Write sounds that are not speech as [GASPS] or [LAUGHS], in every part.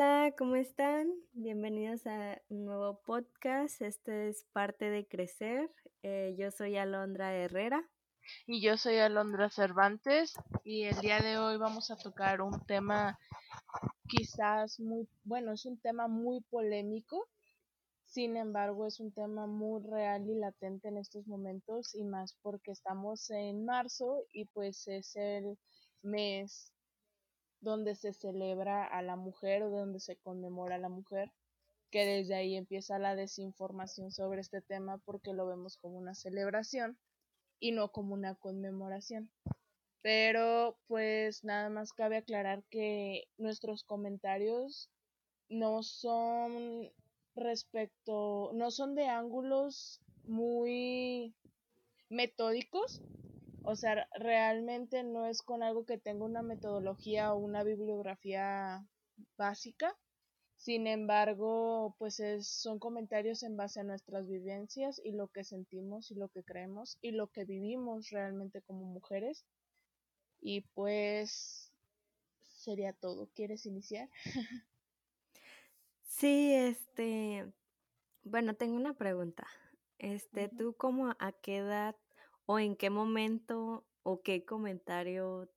Hola, ¿cómo están? Bienvenidos a un nuevo podcast. Este es parte de Crecer. Eh, yo soy Alondra Herrera. Y yo soy Alondra Cervantes. Y el día de hoy vamos a tocar un tema quizás muy, bueno, es un tema muy polémico. Sin embargo, es un tema muy real y latente en estos momentos y más porque estamos en marzo y pues es el mes donde se celebra a la mujer o donde se conmemora a la mujer, que desde ahí empieza la desinformación sobre este tema porque lo vemos como una celebración y no como una conmemoración. Pero pues nada más cabe aclarar que nuestros comentarios no son respecto, no son de ángulos muy metódicos, o sea, realmente no es con algo que tenga una metodología o una bibliografía básica. Sin embargo, pues son comentarios en base a nuestras vivencias y lo que sentimos y lo que creemos y lo que vivimos realmente como mujeres. Y pues sería todo. ¿Quieres iniciar? [LAUGHS] sí, este, bueno, tengo una pregunta. Este, ¿tú cómo a qué edad o en qué momento o qué comentario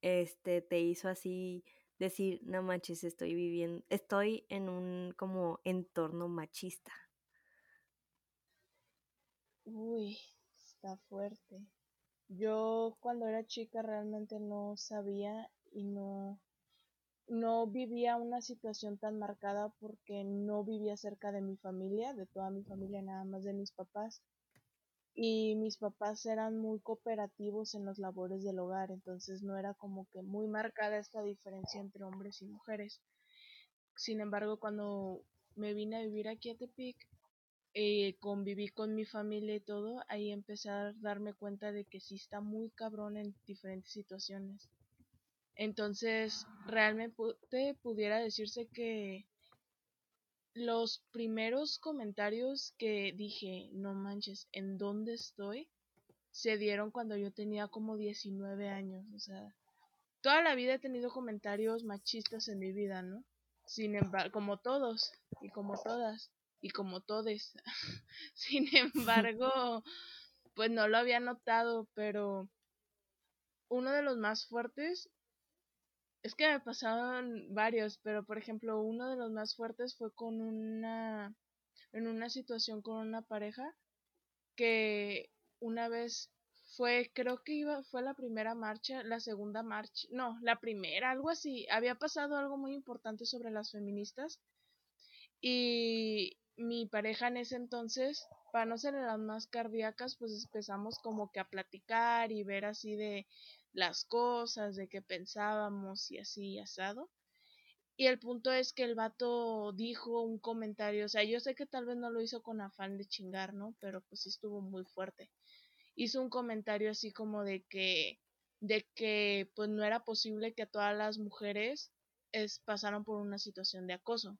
este te hizo así decir, no manches, estoy viviendo, estoy en un como entorno machista. Uy, está fuerte. Yo cuando era chica realmente no sabía y no no vivía una situación tan marcada porque no vivía cerca de mi familia, de toda mi familia, nada más de mis papás y mis papás eran muy cooperativos en las labores del hogar, entonces no era como que muy marcada esta diferencia entre hombres y mujeres. Sin embargo, cuando me vine a vivir aquí a Tepic, eh, conviví con mi familia y todo, ahí empecé a darme cuenta de que sí está muy cabrón en diferentes situaciones. Entonces, realmente pudiera decirse que los primeros comentarios que dije, no manches, ¿en dónde estoy? se dieron cuando yo tenía como 19 años, o sea, toda la vida he tenido comentarios machistas en mi vida, ¿no? Sin embargo, como todos y como todas y como todes. [LAUGHS] Sin embargo, pues no lo había notado, pero uno de los más fuertes es que me pasaron varios, pero por ejemplo, uno de los más fuertes fue con una en una situación con una pareja que una vez fue creo que iba fue la primera marcha, la segunda marcha, no, la primera, algo así, había pasado algo muy importante sobre las feministas y mi pareja en ese entonces, para no ser las más cardíacas, pues empezamos como que a platicar y ver así de las cosas, de qué pensábamos y así asado. Y el punto es que el vato dijo un comentario, o sea, yo sé que tal vez no lo hizo con afán de chingar, ¿no? Pero pues sí estuvo muy fuerte. Hizo un comentario así como de que de que pues no era posible que todas las mujeres es, pasaron por una situación de acoso.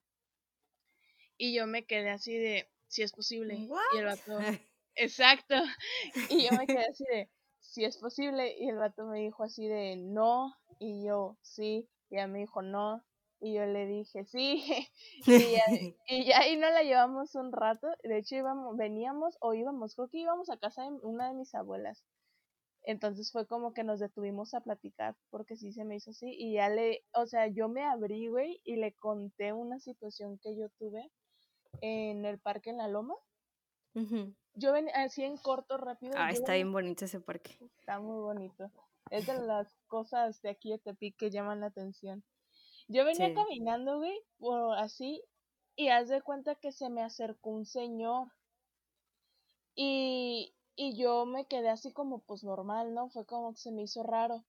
Y yo me quedé así de si es posible. Y el vato [LAUGHS] Exacto. [LAUGHS] Y yo me quedé así de si es posible. Y el vato me dijo así de no. Y yo, sí. Y ella me dijo no. Y yo le dije sí. [LAUGHS] y, ya, [LAUGHS] ahí no la llevamos un rato. De hecho, íbamos, veníamos o íbamos, creo que íbamos a casa de una de mis abuelas. Entonces fue como que nos detuvimos a platicar porque sí se me hizo así y ya le, o sea, yo me abrí, güey, y le conté una situación que yo tuve en el parque en la Loma. Yo venía así en corto, rápido. Ah, está bien bonito ese parque. Está muy bonito. Es de las cosas de aquí de Tepic que llaman la atención. Yo venía caminando, güey, por así, y haz de cuenta que se me acercó un señor. Y, y yo me quedé así como pues normal, ¿no? Fue como que se me hizo raro.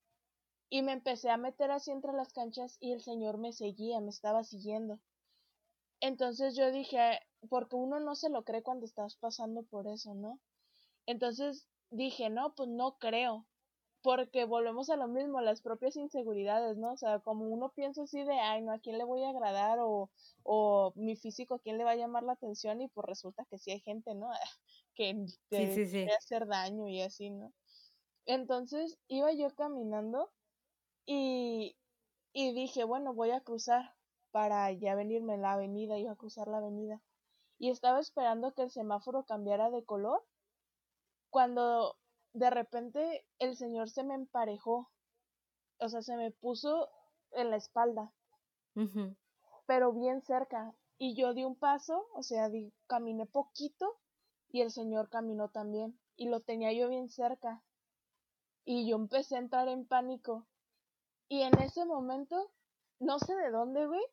Y me empecé a meter así entre las canchas y el señor me seguía, me estaba siguiendo. Entonces yo dije, porque uno no se lo cree cuando estás pasando por eso, ¿no? Entonces dije, no, pues no creo, porque volvemos a lo mismo, las propias inseguridades, ¿no? O sea, como uno piensa así de, ay, no, ¿a quién le voy a agradar? O, o mi físico, ¿a quién le va a llamar la atención? Y pues resulta que sí hay gente, ¿no? [LAUGHS] que te quiere hacer daño y así, ¿no? Entonces iba yo caminando y, y dije, bueno, voy a cruzar para ya venirme en la avenida, iba a cruzar la avenida. Y estaba esperando que el semáforo cambiara de color. Cuando de repente el señor se me emparejó. O sea, se me puso en la espalda. Pero bien cerca. Y yo di un paso, o sea, di, caminé poquito y el señor caminó también. Y lo tenía yo bien cerca. Y yo empecé a entrar en pánico. Y en ese momento, no sé de dónde, güey,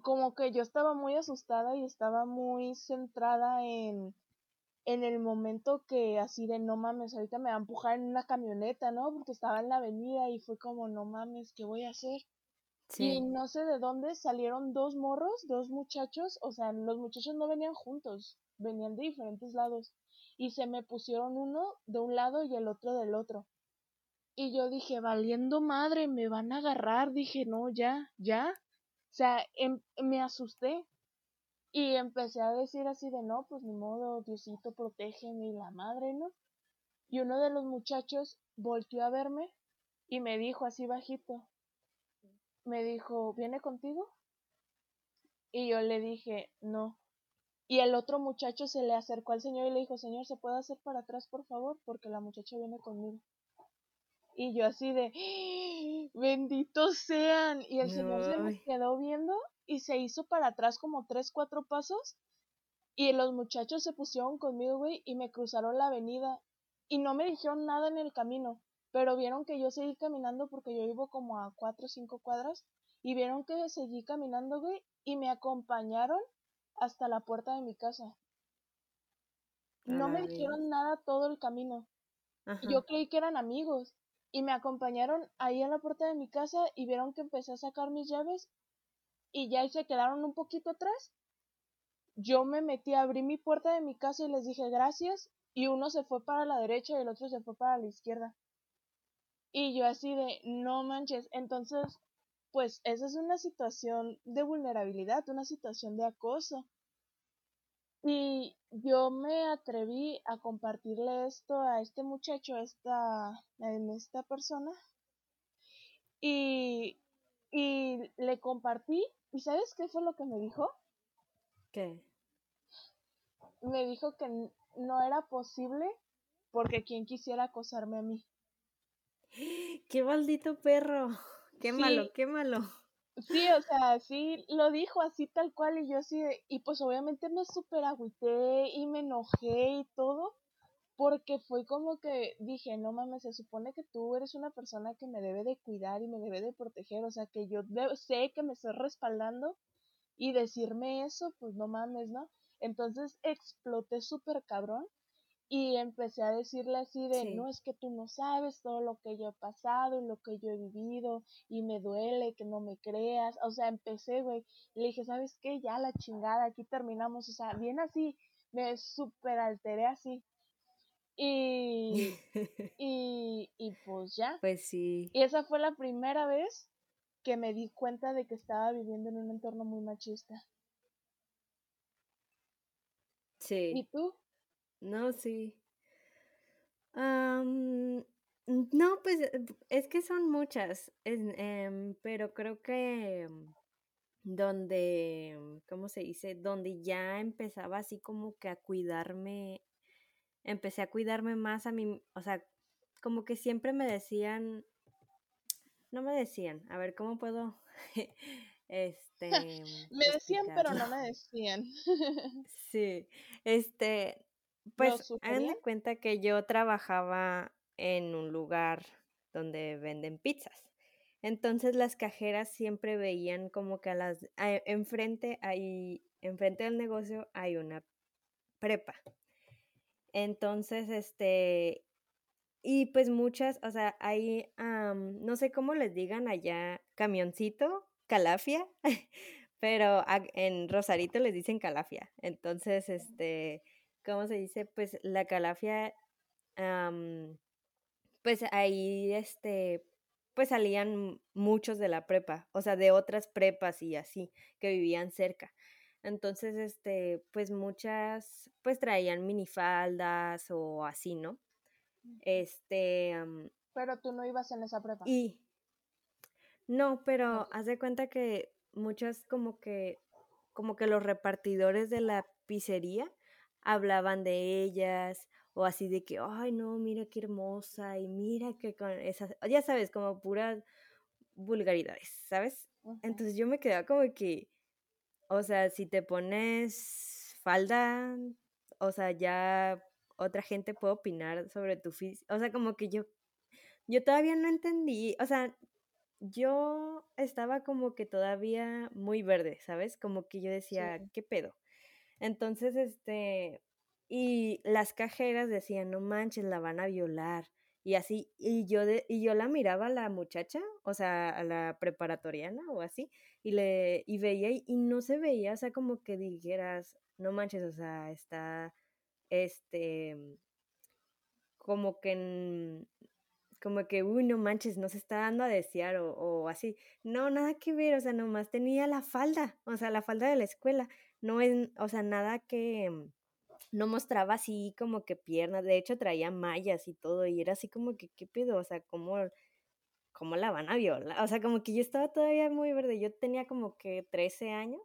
como que yo estaba muy asustada y estaba muy centrada en, en el momento que así de no mames, ahorita me va a empujar en una camioneta, ¿no? Porque estaba en la avenida y fue como no mames, ¿qué voy a hacer? Y no sé de dónde salieron dos morros, dos muchachos, o sea, los muchachos no venían juntos, venían de diferentes lados. Y se me pusieron uno de un lado y el otro del otro. Y yo dije, valiendo madre, me van a agarrar. Dije, no, ya, ya. O sea, em, me asusté. Y empecé a decir así de, no, pues ni modo, Diosito, protégeme y la madre, ¿no? Y uno de los muchachos volteó a verme y me dijo así bajito, me dijo, ¿viene contigo? Y yo le dije, no. Y el otro muchacho se le acercó al señor y le dijo, señor, ¿se puede hacer para atrás, por favor? Porque la muchacha viene conmigo. Y yo así de, ¡Ah! benditos sean. Y el señor se me quedó viendo y se hizo para atrás como tres, cuatro pasos. Y los muchachos se pusieron conmigo, güey, y me cruzaron la avenida. Y no me dijeron nada en el camino pero vieron que yo seguí caminando porque yo vivo como a cuatro o cinco cuadras y vieron que seguí caminando, güey, y me acompañaron hasta la puerta de mi casa. No me dijeron nada todo el camino. Yo creí que eran amigos y me acompañaron ahí a la puerta de mi casa y vieron que empecé a sacar mis llaves y ya se quedaron un poquito atrás. Yo me metí, abrí mi puerta de mi casa y les dije gracias y uno se fue para la derecha y el otro se fue para la izquierda. Y yo así de, no manches, entonces, pues esa es una situación de vulnerabilidad, una situación de acoso. Y yo me atreví a compartirle esto a este muchacho, a esta, a esta persona. Y, y le compartí. ¿Y sabes qué fue lo que me dijo? ¿Qué? Me dijo que no era posible porque quien quisiera acosarme a mí. [GASPS] ¡Qué maldito perro! ¡Qué malo, qué malo! Sí, o sea, sí lo dijo así tal cual y yo así, y pues obviamente me super agüité y me enojé y todo, porque fue como que dije, no mames, se supone que tú eres una persona que me debe de cuidar y me debe de proteger, o sea, que yo sé que me estoy respaldando y decirme eso, pues no mames, ¿no? Entonces exploté súper cabrón y empecé a decirle así de, no es que tú no sabes todo lo que yo he pasado y lo que yo he vivido y me duele que no me creas. O sea, empecé, güey. Le dije, ¿sabes qué? Ya la chingada, aquí terminamos. O sea, bien así, me super alteré así. Y, [LAUGHS] y, y pues ya. Pues sí. Y esa fue la primera vez que me di cuenta de que estaba viviendo en un entorno muy machista. Sí. ¿Y tú? No, sí. no, pues eh, es que son muchas, em, pero creo que donde, ¿cómo se dice? Donde ya empezaba así como que a cuidarme, empecé a cuidarme más a mí, o sea, como que siempre me decían, no me decían, a ver, ¿cómo puedo? [LAUGHS] este. [LAUGHS] me decían, pero no me [LAUGHS] decían. sí, este, pues, hagan de cuenta que yo trabajaba en un lugar donde venden pizzas. Entonces las cajeras siempre veían como que a las enfrente hay enfrente del negocio hay una prepa. Entonces, este y pues muchas, o sea, hay no sé cómo les digan allá camioncito, calafia, [LAUGHS] pero en Rosarito les dicen calafia. Entonces, este ¿cómo se dice? Pues la calafia, pues ahí, este, pues salían muchos de la prepa, o sea, de otras prepas y así, que vivían cerca. Entonces, este, pues muchas, pues traían minifaldas o así, ¿no? Este. pero tú no ibas en esa prepa. Y. No, pero haz de cuenta que muchas como que, como que los repartidores de la pizzería hablaban de ellas o así de que, ay no, mira qué hermosa y mira que con esas, ya sabes, como puras vulgaridades, ¿sabes? Entonces yo me quedaba como que, o sea, si te pones falda, o sea, ya otra gente puede opinar sobre tu físico, o sea, como que yo, yo todavía no entendí, o sea, yo estaba como que todavía muy verde, ¿sabes? Como que yo decía, ¿qué pedo? Entonces, este, y las cajeras decían, no manches, la van a violar. Y así, y yo, de, y yo la miraba a la muchacha, o sea, a la preparatoriana o así, y le, y veía, y no se veía, o sea, como que dijeras, no manches, o sea, está, este, como que, como que, uy, no manches, no se está dando a desear o, o así. No, nada que ver, o sea, nomás tenía la falda, o sea, la falda de la escuela, no es, o sea, nada que no mostraba así como que piernas, de hecho traía mallas y todo, y era así como que, ¿qué pedo? O sea, ¿cómo, la van a violar? O sea, como que yo estaba todavía muy verde, yo tenía como que 13 años,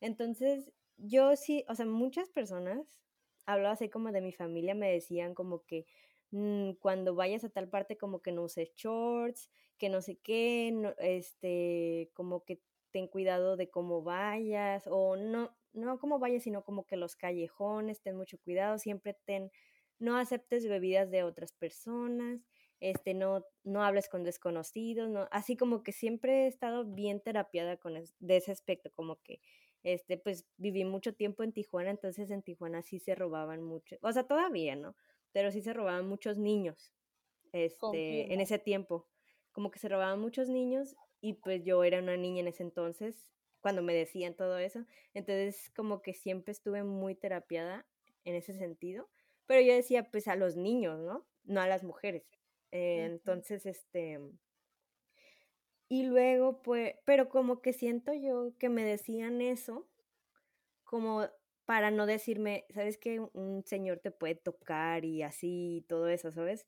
entonces yo sí, o sea, muchas personas, hablaba así como de mi familia, me decían como que mm, cuando vayas a tal parte como que no uses shorts, que no sé qué, no, este, como que ten cuidado de cómo vayas, o no, no como vayas, sino como que los callejones, ten mucho cuidado, siempre ten, no aceptes bebidas de otras personas, este, no, no hables con desconocidos, no, así como que siempre he estado bien terapiada con de ese aspecto, como que, este, pues viví mucho tiempo en Tijuana, entonces en Tijuana sí se robaban mucho, o sea, todavía, ¿no? Pero sí se robaban muchos niños, este, en ese tiempo, como que se robaban muchos niños y pues yo era una niña en ese entonces cuando me decían todo eso. Entonces, como que siempre estuve muy terapiada en ese sentido. Pero yo decía, pues a los niños, ¿no? No a las mujeres. Eh, entonces, este... Y luego, pues, pero como que siento yo que me decían eso, como para no decirme, ¿sabes que un señor te puede tocar y así y todo eso, ¿sabes?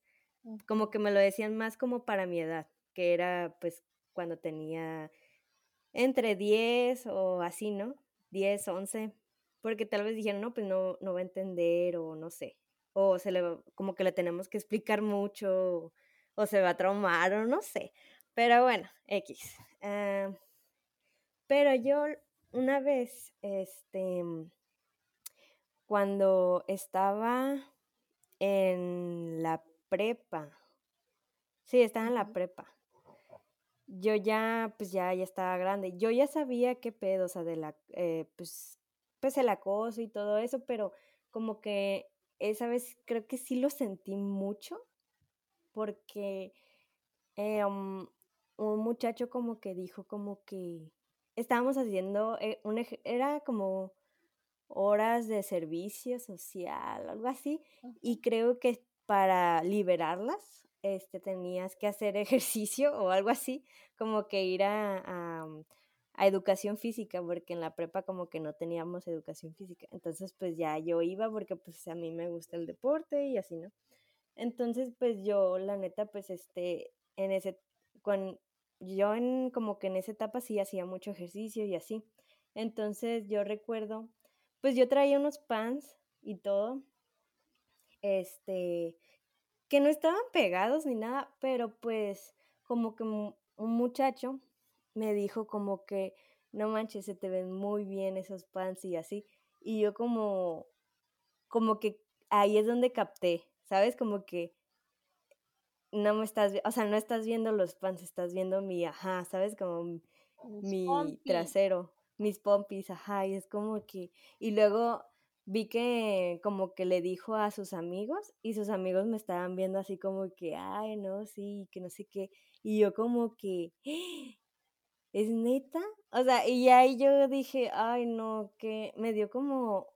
Como que me lo decían más como para mi edad, que era pues cuando tenía entre 10 o así, ¿no? 10, 11, porque tal vez dijeron, no, pues no, no va a entender o no sé, o se le como que le tenemos que explicar mucho o se va a traumar o no sé, pero bueno, X. Ah, pero yo una vez, este, cuando estaba en la prepa, sí, estaba en la prepa, yo ya, pues ya, ya estaba grande. Yo ya sabía qué pedo, o sea, de la, eh, pues, pues el acoso y todo eso, pero como que esa vez creo que sí lo sentí mucho, porque eh, um, un muchacho como que dijo como que estábamos haciendo, eh, un, era como horas de servicio social, algo así, y creo que para liberarlas este, tenías que hacer [LAUGHS] ejercicio o algo así, como que ir a, a, educación física, porque en la prepa como que no teníamos educación física. Entonces, pues ya yo iba porque pues a mí me gusta el deporte y así, ¿no? Entonces, pues yo, la neta, pues este, en ese, con, yo en como que en esa etapa sí hacía mucho ejercicio y así. Entonces yo recuerdo, pues yo traía unos pants y todo, este, que no estaban pegados ni nada, pero pues como que un muchacho me dijo como que, no manches, se te ven muy bien esos pants y así. Y yo como, como que ahí es donde capté, ¿sabes? Como que no me estás, o sea, no estás viendo los pants, estás viendo mi, ajá, ¿sabes? Como mi trasero, mis pompis, ajá, y es como que, y luego vi que como que le dijo a sus amigos y sus amigos me estaban viendo así como que, ay, no, sí, que no sé qué. Y yo como que, ¿es neta? O sea, y ahí yo dije, ay, no, que me dio como,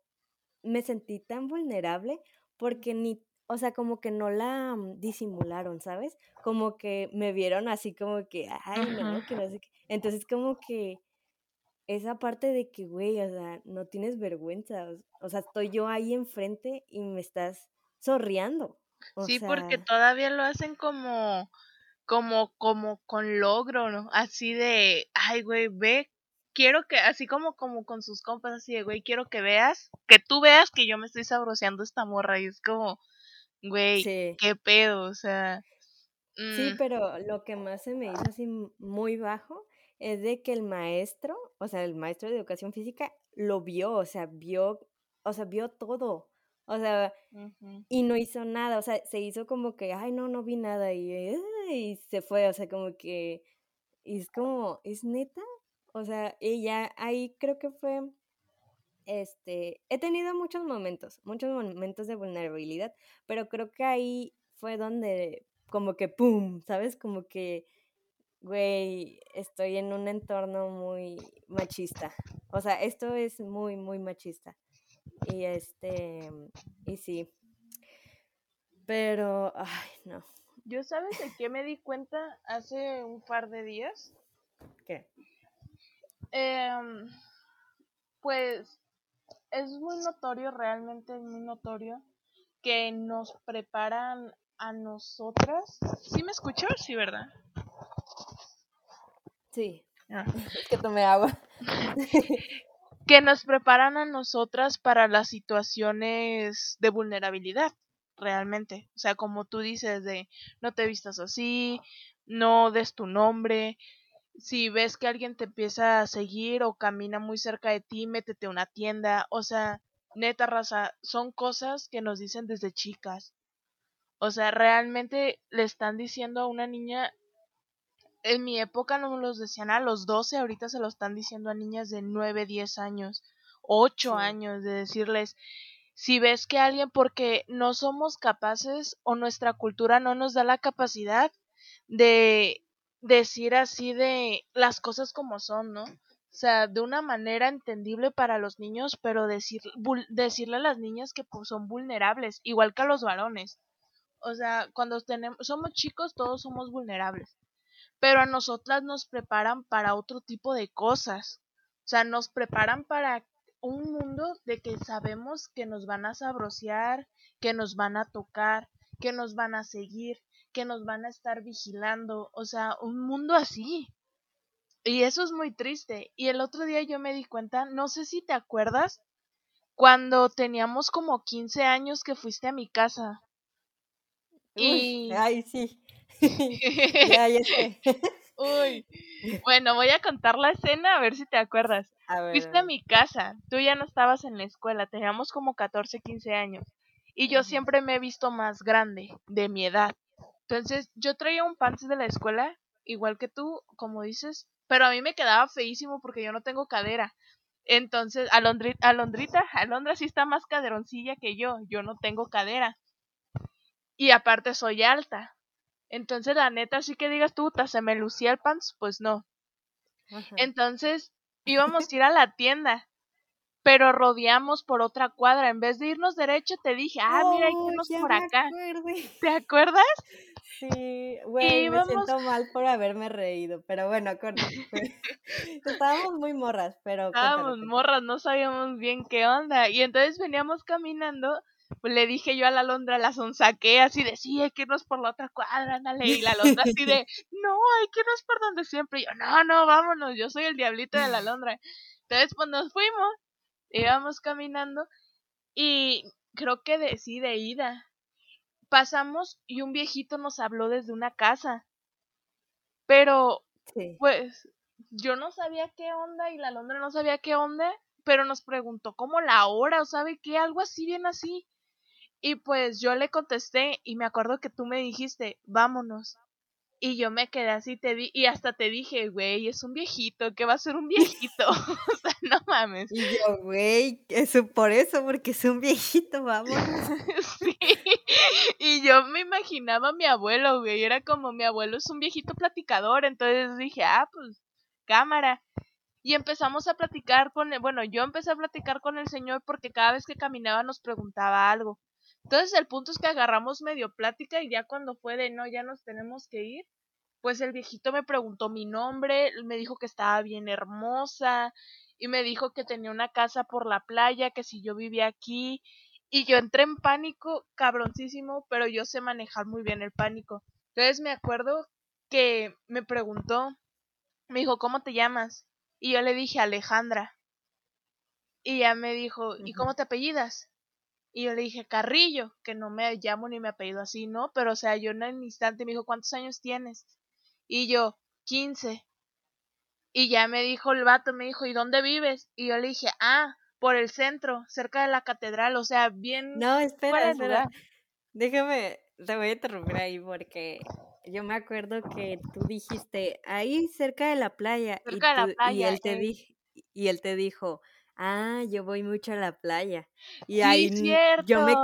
me sentí tan vulnerable porque ni, o sea, como que no la mm, disimularon, ¿sabes? Como que me vieron así como que, ay, no, que no sé qué. Entonces como que esa parte de que, güey, o sea, no tienes vergüenza. O, sea, estoy yo ahí enfrente y me estás sorriando. sí, porque todavía lo hacen como, como, como con logro, ¿no? Así de, ay, güey, ve quiero que, así como, como con sus compas, así de, güey, quiero que veas, que tú veas que yo me estoy sabroseando esta morra. Y es como, güey, qué pedo, o sea. Sí, mm. pero lo que más se me hizo así muy bajo es de que el maestro, o sea, el maestro de educación física, lo vio, o sea, vio, o sea, vio todo. O sea, y no hizo nada, o sea, se hizo como que, ay, no, no vi nada y, y se fue, o sea, como que, y es como, ¿es neta? O sea, ella ahí creo que fue, este, he tenido muchos momentos, muchos momentos de vulnerabilidad, pero creo que ahí fue donde como que, ¡pum!, ¿sabes? Como que, güey, estoy en un entorno muy machista. O sea, esto es muy, muy machista. Y este, y sí. Pero, ay, no. ¿Yo sabes de qué me di cuenta hace un par de días? ¿Qué? Em, pues es muy notorio, realmente es muy notorio que nos preparan a nosotras. ¿Sí me escuchas? Sí, ¿verdad? Sí. Ah. [LAUGHS] Es que tomé agua. [LAUGHS] que nos preparan a nosotras para las situaciones de vulnerabilidad, realmente. O sea, como tú dices, de no te vistas así, no des tu nombre. Si ves que alguien te empieza a seguir o camina muy cerca de ti, métete a una tienda. O sea, neta raza, son cosas que nos dicen desde chicas. O sea, realmente le están diciendo a una niña, en mi época no me los decían a los 12, ahorita se lo están diciendo a niñas de 9, 10 años, 8 años, de decirles, si ves que alguien, porque no somos capaces o nuestra cultura no nos da la capacidad de decir así de las cosas como son, ¿no? O sea, de una manera entendible para los niños, pero decir, decirle a las niñas que pues, son vulnerables, igual que a los varones. O sea, cuando tenemos, somos chicos, todos somos vulnerables pero a nosotras nos preparan para otro tipo de cosas. O sea, nos preparan para un mundo de que sabemos que nos van a sabrosear, que nos van a tocar, que nos van a seguir, que nos van a estar vigilando, o sea, un mundo así. Y eso es muy triste. Y el otro día yo me di cuenta, no sé si te acuerdas, cuando teníamos como 15 años que fuiste a mi casa. y... Ay, sí. [LAUGHS] ya, ya sé. [LAUGHS] Uy. Bueno, voy a contar la escena a ver si te acuerdas. A Fuiste a mi casa, tú ya no estabas en la escuela, teníamos como 14, 15 años. Y yo siempre me he visto más grande, de mi edad. Entonces, yo traía un pants de la escuela, igual que tú, como dices, pero a mí me quedaba feísimo porque yo no tengo cadera. Entonces, Alondrita, Alondrita, Alondra sí está más caderoncilla que yo, yo no tengo cadera. Y aparte soy alta. Entonces, la neta, así que digas tú, se me lucía el pants, pues no. Entonces, íbamos [LAUGHS] a ir a la tienda, pero rodeamos por otra cuadra. En vez de irnos derecho, te dije, ah, mira, hay que irnos por acá. ¿Te acuerdas? Sí, güey, me siento mal por haberme reído, pero bueno, [LAUGHS] estábamos muy morras, pero... Estábamos morras, no sabíamos bien qué onda. Y entonces veníamos caminando pues le dije yo a la Londra, la sonsaqué así de, sí, hay que irnos por la otra cuadra, ándale, y la Londra así de, no, hay que irnos por donde siempre, y yo, no, no, vámonos, yo soy el diablito de la [LAUGHS] Londra. Entonces, pues nos fuimos, íbamos caminando, y creo que de, sí, de ida. Pasamos y un viejito nos habló desde una casa. Pero, pues, yo no sabía qué onda y la Londra no sabía qué onda, pero nos preguntó como la hora o sabe qué, algo así bien así. Y pues yo le contesté y me acuerdo que tú me dijiste, vámonos. Y yo me quedé así te di y hasta te dije, güey, es un viejito, ¿qué va a ser un viejito? [LAUGHS] [LAUGHS] o sea, no mames. Y yo, güey, eso por eso, porque es un viejito, vámonos. [LAUGHS] sí. Y yo me imaginaba a mi abuelo, güey, era como mi abuelo es un viejito platicador, entonces dije, ah, pues, cámara. Y empezamos a platicar con, el, bueno, yo empecé a platicar con el señor porque cada vez que caminaba nos preguntaba algo. Entonces el punto es que agarramos medio plática y ya cuando fue de no, ya nos tenemos que ir, pues el viejito me preguntó mi nombre, me dijo que estaba bien hermosa y me dijo que tenía una casa por la playa, que si yo vivía aquí y yo entré en pánico, cabroncísimo, pero yo sé manejar muy bien el pánico. Entonces me acuerdo que me preguntó, me dijo, ¿cómo te llamas? Y yo le dije Alejandra. Y ya me dijo, ¿y cómo te apellidas? Y yo le dije Carrillo, que no me llamo ni me apellido así, ¿no? Pero o sea, yo en un instante me dijo, ¿cuántos años tienes? Y yo, 15. Y ya me dijo el vato, me dijo, ¿y dónde vives? Y yo le dije, ah, por el centro, cerca de la catedral, o sea, bien. No, espera, espera. Déjame, te voy a interrumpir ahí porque yo me acuerdo que tú dijiste ahí cerca de la playa. Cerca y, de la playa. Y él, te y él te dijo, ah, yo voy mucho a la playa. Y sí, ahí cierto. yo me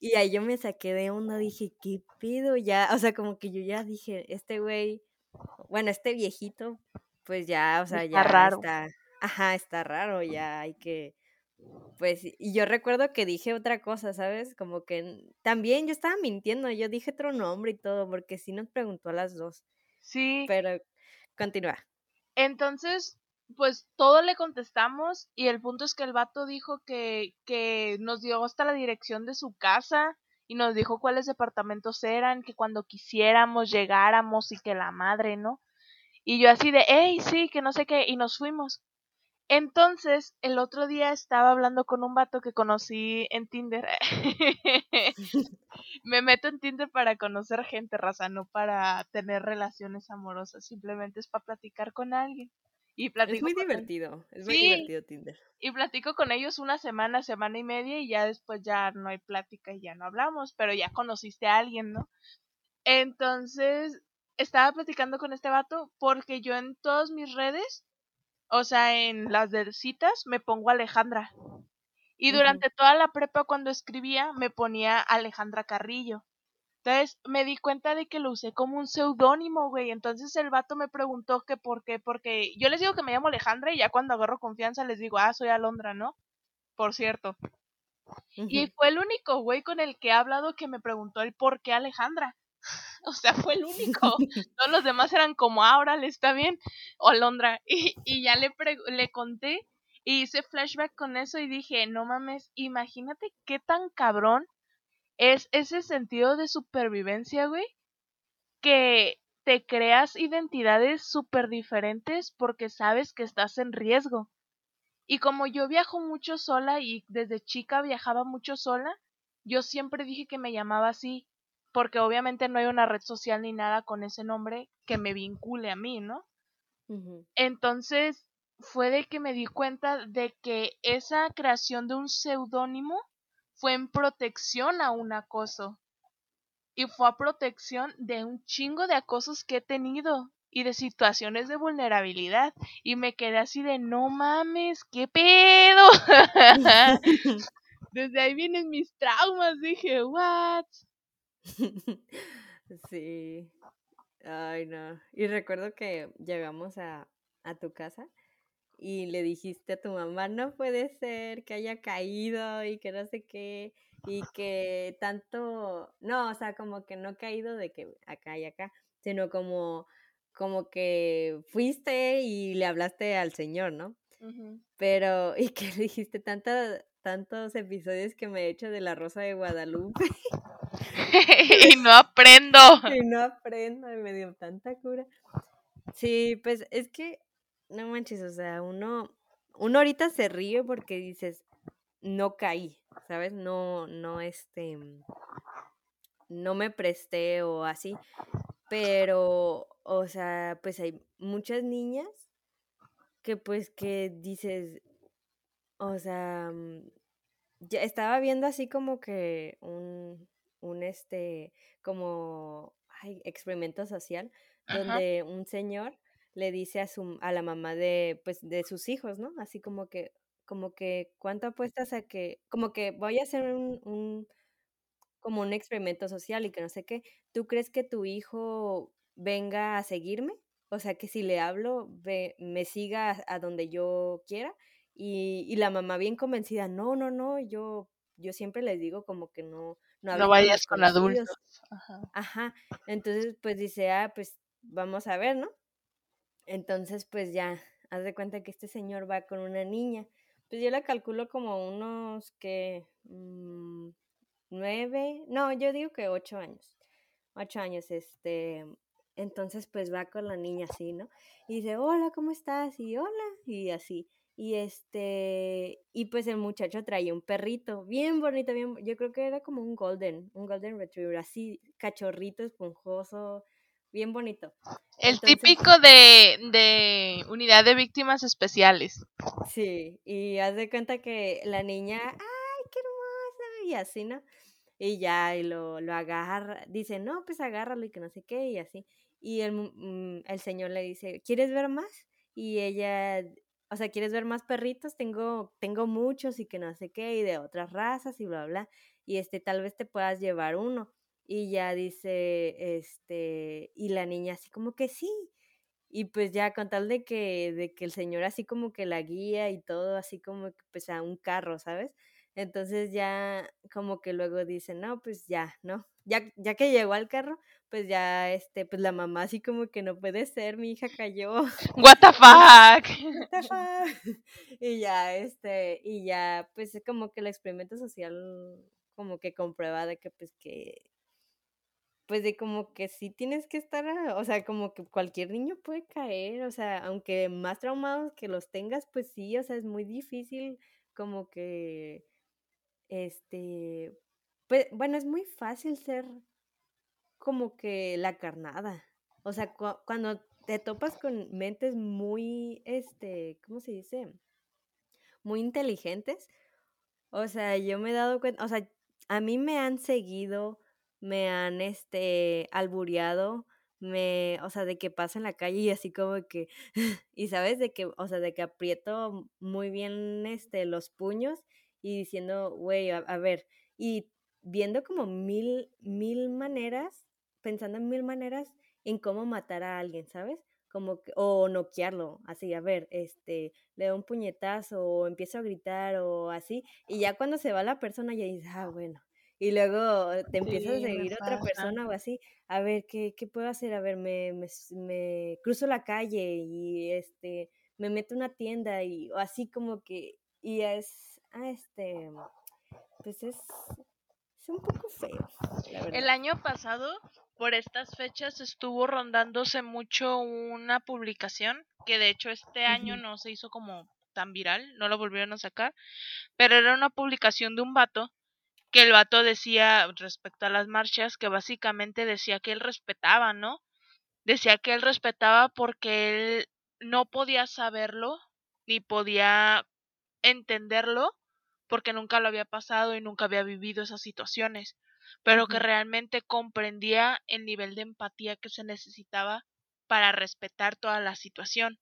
y ahí yo me saqué de onda, dije, ¿qué pido ya? O sea, como que yo ya dije, este güey, bueno, este viejito, pues ya, o sea, está ya raro. está, ajá, está raro, ya hay que, pues, y yo recuerdo que dije otra cosa, ¿sabes? Como que también yo estaba mintiendo, yo dije otro nombre y todo, porque sí nos preguntó a las dos. Sí. Pero, continúa. Entonces, pues todo le contestamos y el punto es que el vato dijo que, que nos dio hasta la dirección de su casa y nos dijo cuáles departamentos eran, que cuando quisiéramos llegáramos y que la madre, ¿no? Y yo así de, hey, sí, que no sé qué, y nos fuimos. Entonces, el otro día estaba hablando con un vato que conocí en Tinder. [LAUGHS] Me meto en Tinder para conocer gente, raza, no para tener relaciones amorosas, simplemente es para platicar con alguien. Y platico es muy divertido, es muy divertido Tinder. Y platico con ellos una semana, semana y media y ya después ya no hay plática y ya no hablamos, pero ya conociste a alguien, ¿no? Entonces, estaba platicando con este vato porque yo en todas mis redes, o sea, en las de citas, me pongo Alejandra. Y durante toda la prepa cuando escribía me ponía Alejandra Carrillo. Entonces me di cuenta de que lo usé como un seudónimo, güey. Entonces el vato me preguntó que por qué, porque yo les digo que me llamo Alejandra y ya cuando agarro confianza les digo, ah, soy Alondra, ¿no? Por cierto. Y fue el único güey con el que he hablado que me preguntó el por qué Alejandra. [LAUGHS] o sea, fue el único. [LAUGHS] Todos los demás eran como, ahora le está bien, o Alondra. [LAUGHS] Y, y ya le, le conté y hice flashback con eso y dije, no mames, imagínate qué tan cabrón es ese sentido de supervivencia, güey, que te creas identidades súper diferentes porque sabes que estás en riesgo. Y como yo viajo mucho sola y desde chica viajaba mucho sola, yo siempre dije que me llamaba así, porque obviamente no hay una red social ni nada con ese nombre que me vincule a mí, ¿no? Entonces fue de que me di cuenta de que esa creación de un seudónimo fue en protección a un acoso. Y fue a protección de un chingo de acosos que he tenido y de situaciones de vulnerabilidad. Y me quedé así de no mames, qué pedo. [LAUGHS] Desde ahí vienen mis traumas. Dije, what? [LAUGHS] sí. Ay, no. Y recuerdo que llegamos a, a tu casa y le dijiste a tu mamá, no puede ser que haya caído y que no sé qué, y [LAUGHS] que tanto, no, o sea, como que no caído de que acá y acá, sino como, como que fuiste y le hablaste al Señor, ¿no? Pero, y que le dijiste tantos episodios que me he hecho de la Rosa de Guadalupe. [LAUGHS] y [LAUGHS] no aprendo. y no aprendo, y me dio tanta cura. Sí, pues es que no manches, o sea, uno, uno ahorita se ríe porque dices, no caí, ¿sabes? No, no, este, no me presté o así, pero, o sea, pues hay muchas niñas que pues que dices, o sea, mm, ya estaba viendo así como que un, un este, como, ay, experimento social, donde un señor le dice a su a la mamá de pues de sus hijos, ¿no? Así como que como que cuánto apuestas a que como que voy a hacer un, un como un experimento social y que no sé qué. ¿Tú crees que tu hijo venga a seguirme? O sea, que si le hablo, ve, me siga a, donde yo quiera. Y, y, la mamá bien convencida, no, no, no, yo, yo siempre les digo como que no, no, no vayas con, con adultos. Ajá. Ajá. Entonces, pues dice, ah, pues vamos a ver, ¿no? Entonces, pues ya, haz de cuenta que este señor va con una niña. Pues yo la calculo como unos que mm, nueve, no, yo digo que ocho años. Ocho años, este. entonces pues va con la niña así, ¿no? Y dice, hola, ¿cómo estás? Y hola, y así. Y este, y pues el muchacho traía un perrito, bien bonito, bien, yo creo que era como un golden, un golden retriever, así, cachorrito, esponjoso, bien bonito. El típico de, de unidad de víctimas especiales. Sí, y haz de cuenta que la niña, ay, qué hermosa, y así, ¿no? Y ya, y lo, lo agarra, dice, no, pues agárralo y que no sé qué, y así. Y el, mm, el señor le dice, ¿quieres ver más? Y ella, o sea, ¿quieres ver más perritos? Tengo, tengo muchos y que no sé qué, y de otras razas y bla, bla. Y este, tal vez te puedas llevar uno. Y ya dice, este, y la niña así como que sí. Y pues ya con tal de que, de que el señor así como que la guía y todo, así como que pues a un carro, ¿sabes? Entonces ya como que luego dice, no, pues ya, ¿no? Ya, ya que llegó al carro, pues ya, este, pues la mamá así como que no puede ser, mi hija cayó. [LAUGHS] What the fuck? [LAUGHS] What the fuck? [LAUGHS] Y ya, este, y ya, pues es como que el experimento social como que comprueba de que pues que pues de como que sí tienes que estar, o sea, como que cualquier niño puede caer, o sea, aunque más traumados que los tengas, pues sí, o sea, es muy difícil como que, este, pues, bueno, es muy fácil ser como que la carnada, o sea, cuando te topas con mentes muy, este, ¿cómo se dice? Muy inteligentes, o sea, yo me he dado cuenta, o sea, a mí me han seguido me han, este, albureado, me, o sea, de que paso en la calle y así como que, [LAUGHS] y sabes, de que, o sea, de que aprieto muy bien, este, los puños y diciendo, güey, a, ver, y viendo como mil, mil maneras, pensando en mil maneras en cómo matar a alguien, ¿sabes? Como que, o noquearlo, así, a ver, este, le doy un puñetazo o empiezo a gritar o así, y ya cuando se va la persona ya dices, ah, bueno, y luego te empiezas a seguir otra persona o así, a ver, ¿qué, ¿qué, puedo hacer? A ver, me, me, me, cruzo la calle y este, me meto a una tienda y o así como que, y es, ah, este, pues es, es un poco feo. El año pasado, por estas fechas, estuvo rondándose mucho una publicación que de hecho este año no se hizo como tan viral, no lo volvieron a sacar, pero era una publicación de un vato que el vato decía respecto a las marchas, que básicamente decía que él respetaba, ¿no? Decía que él respetaba porque él no podía saberlo ni podía entenderlo porque nunca lo había pasado y nunca había vivido esas situaciones, pero que realmente comprendía el nivel de empatía que se necesitaba para respetar toda la situación.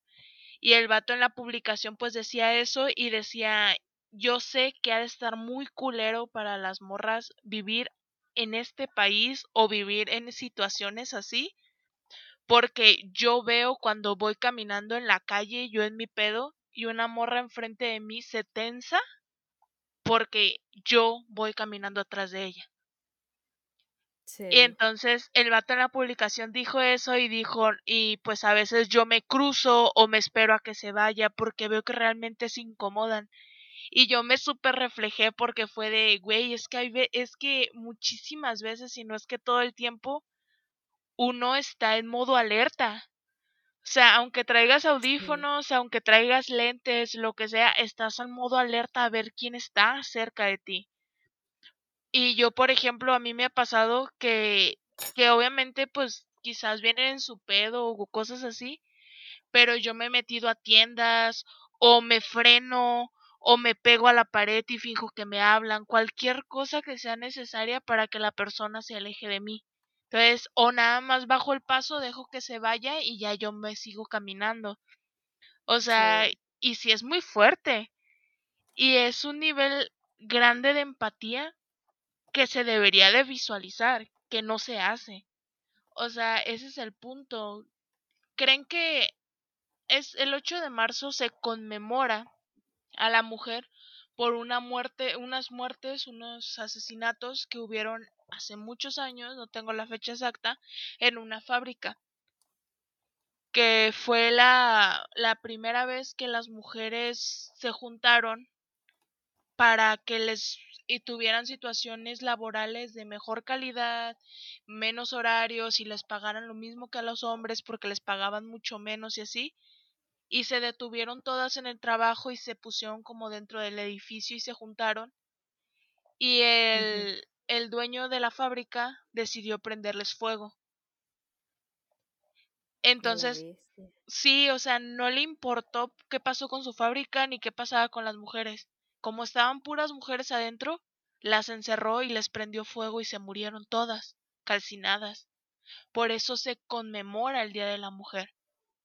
Y el vato en la publicación pues decía eso y decía, yo sé que ha de estar muy culero para las morras vivir en este país o vivir en situaciones así, porque yo veo cuando voy caminando en la calle, yo en mi pedo, y una morra enfrente de mí se tensa porque yo voy caminando atrás de ella. Y entonces el vato en la publicación dijo eso y dijo, y pues a veces yo me cruzo o me espero a que se vaya porque veo que realmente se incomodan. Y yo me súper reflejé porque fue de, güey, es que hay es que muchísimas veces, y no es que todo el tiempo, uno está en modo alerta. O sea, aunque traigas audífonos, aunque traigas lentes, lo que sea, estás en modo alerta a ver quién está cerca de ti. Y yo, por ejemplo, a mí me ha pasado que, que obviamente, pues, quizás vienen en su pedo o cosas así, pero yo me he metido a tiendas o me freno o me pego a la pared y finjo que me hablan, cualquier cosa que sea necesaria para que la persona se aleje de mí. Entonces, o nada más bajo el paso, dejo que se vaya y ya yo me sigo caminando. O sea, y si es muy fuerte. Y es un nivel grande de empatía que se debería de visualizar, que no se hace. O sea, ese es el punto. ¿Creen que es el 8 de marzo se conmemora a la mujer por una muerte, unas muertes, unos asesinatos que hubieron hace muchos años, no tengo la fecha exacta, en una fábrica. Que fue la, la primera vez que las mujeres se juntaron para que les y tuvieran situaciones laborales de mejor calidad, menos horarios y les pagaran lo mismo que a los hombres porque les pagaban mucho menos y así. Y se detuvieron todas en el trabajo y se pusieron como dentro del edificio y se juntaron. Y el, el dueño de la fábrica decidió prenderles fuego. Entonces, sí, o sea, no le importó qué pasó con su fábrica ni qué pasaba con las mujeres. Como estaban puras mujeres adentro, las encerró y les prendió fuego y se murieron todas, calcinadas. Por eso se conmemora el Día de la Mujer,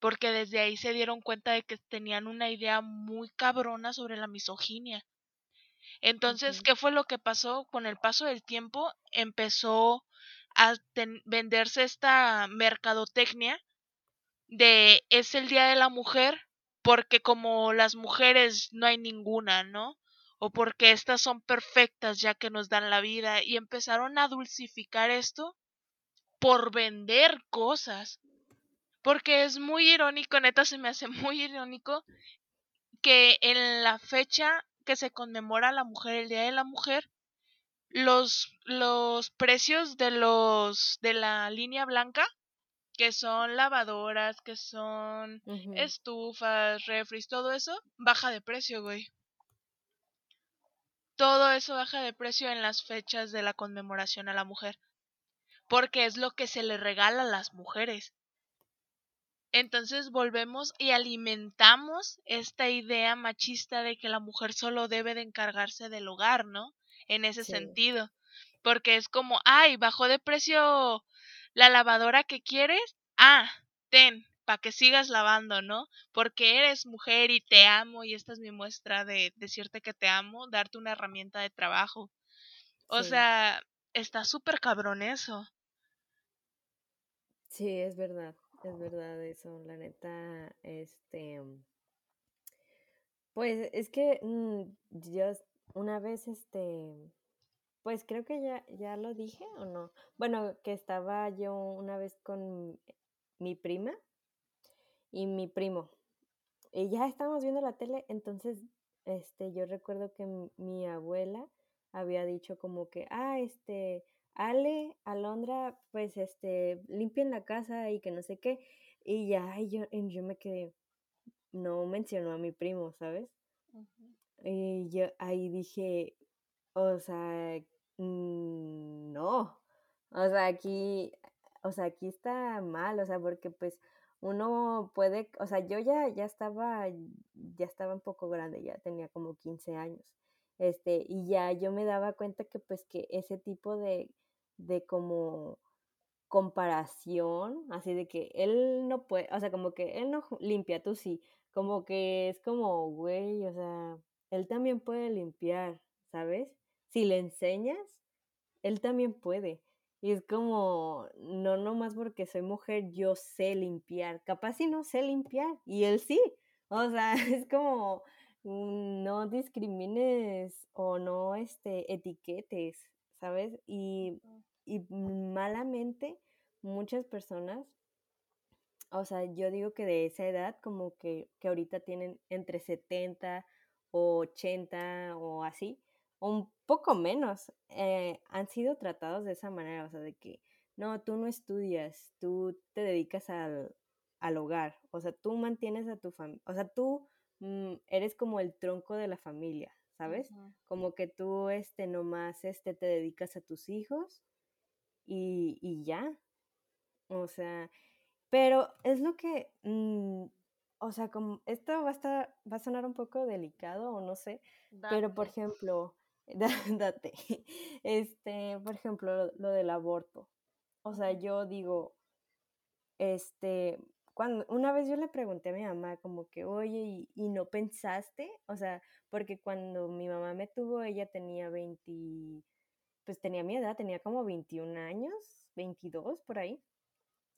porque desde ahí se dieron cuenta de que tenían una idea muy cabrona sobre la misoginia. Entonces, ¿qué fue lo que pasó? Con el paso del tiempo empezó a venderse esta mercadotecnia de es el Día de la Mujer porque como las mujeres no hay ninguna, ¿no? O porque estas son perfectas ya que nos dan la vida y empezaron a dulcificar esto por vender cosas. Porque es muy irónico, neta se me hace muy irónico que en la fecha que se conmemora la mujer, el Día de la Mujer, los, los precios de los de la línea blanca que son lavadoras, que son estufas, refris, todo eso, baja de precio, güey. Todo eso baja de precio en las fechas de la conmemoración a la mujer. Porque es lo que se le regala a las mujeres. Entonces volvemos y alimentamos esta idea machista de que la mujer solo debe de encargarse del hogar, ¿no? En ese sentido. Porque es como, ay, bajó de precio la lavadora que quieres, ah, ten, para que sigas lavando, ¿no? Porque eres mujer y te amo y esta es mi muestra de decirte que te amo, darte una herramienta de trabajo. O sea, está súper cabrón eso. Sí, es verdad, es verdad eso, la neta, este, pues es que mm, yo una vez, este, pues creo que ya, ya lo dije o no. Bueno, que estaba yo una vez con mi prima y mi primo. Y ya estábamos viendo la tele, entonces este, yo recuerdo que mi abuela había dicho como que, ah, este, Ale, Alondra, pues este, limpien la casa y que no sé qué. Y ya yo, yo me quedé, no mencionó a mi primo, ¿sabes? Y yo ahí dije, o sea, Mm, no, o sea, aquí, o sea, aquí está mal, o sea, porque pues uno puede, o sea, yo ya, ya estaba, ya estaba un poco grande, ya tenía como 15 años, este, y ya yo me daba cuenta que pues que ese tipo de, de como comparación, así de que él no puede, o sea, como que él no limpia, tú sí, como que es como, güey, o sea, él también puede limpiar, ¿sabes? si le enseñas, él también puede. Y es como, no nomás porque soy mujer, yo sé limpiar. Capaz si no sé limpiar. Y él sí. O sea, [LAUGHS] es como, no discrimines o no este, etiquetes, ¿sabes? Y, y malamente muchas personas, o sea, yo digo que de esa edad, como que, que ahorita tienen entre 70 o 80 o así, un poco menos, eh, han sido tratados de esa manera, o sea, de que, no, tú no estudias, tú te dedicas al, al hogar, o sea, tú mantienes a tu familia, o sea, tú mm, eres como el tronco de la familia, ¿sabes? Como que tú, este, nomás, este, te dedicas a tus hijos y, y ya, o sea, pero es lo que, mm, o sea, como, esto va a estar, va a sonar un poco delicado o no sé, pero por ejemplo, [LAUGHS] date. Este, por ejemplo, lo, del aborto. O sea, yo digo, este, cuando una vez yo le pregunté a mi mamá como que, oye, ¿y, no pensaste? O sea, porque cuando mi mamá me tuvo, ella tenía 20, pues tenía mi edad, tenía como 21 años, 22 por ahí.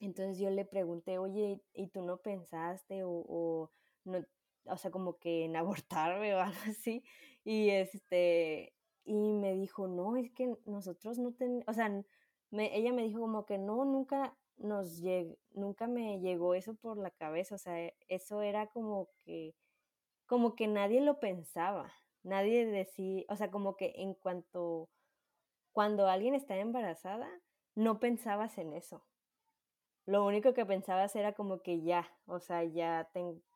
Entonces yo le pregunté, oye, ¿y tú no pensaste o, o no, o sea, como que en abortarme o [LAUGHS] algo así? Y este, y me dijo, no, es que nosotros no tenemos, o sea, ella me dijo como que no, nunca nos llegó, nunca me llegó eso por la cabeza, o sea, eso era como que, como que nadie lo pensaba, nadie decía, o sea, como que en cuanto, cuando alguien está embarazada, no pensabas en eso. Lo único que pensabas era como que ya, o sea, ya,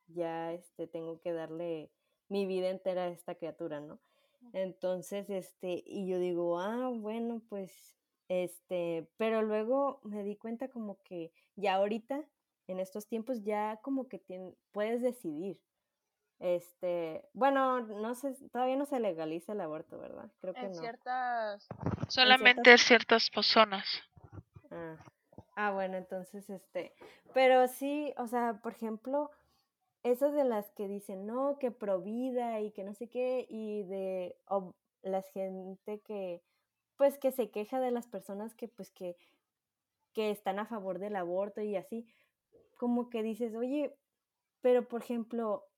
ya este, tengo que darle mi vida entera a esta criatura, ¿no? Entonces, este, y yo digo, ah, bueno, pues, este, pero luego me di cuenta como que ya ahorita, en estos tiempos, ya como que puedes decidir. Este, bueno, no sé, todavía no se legaliza el aborto, ¿verdad? Creo que en Ciertas, solamente ciertas, ciertas personas. Ah, ah, bueno, entonces, este, pero sí, o sea, por ejemplo, esas de las que dicen, no, que pro vida y que no sé qué, y de la gente que, pues, que se queja de las personas que, pues, que, que están a favor del aborto y así, como que dices, oye, pero por ejemplo,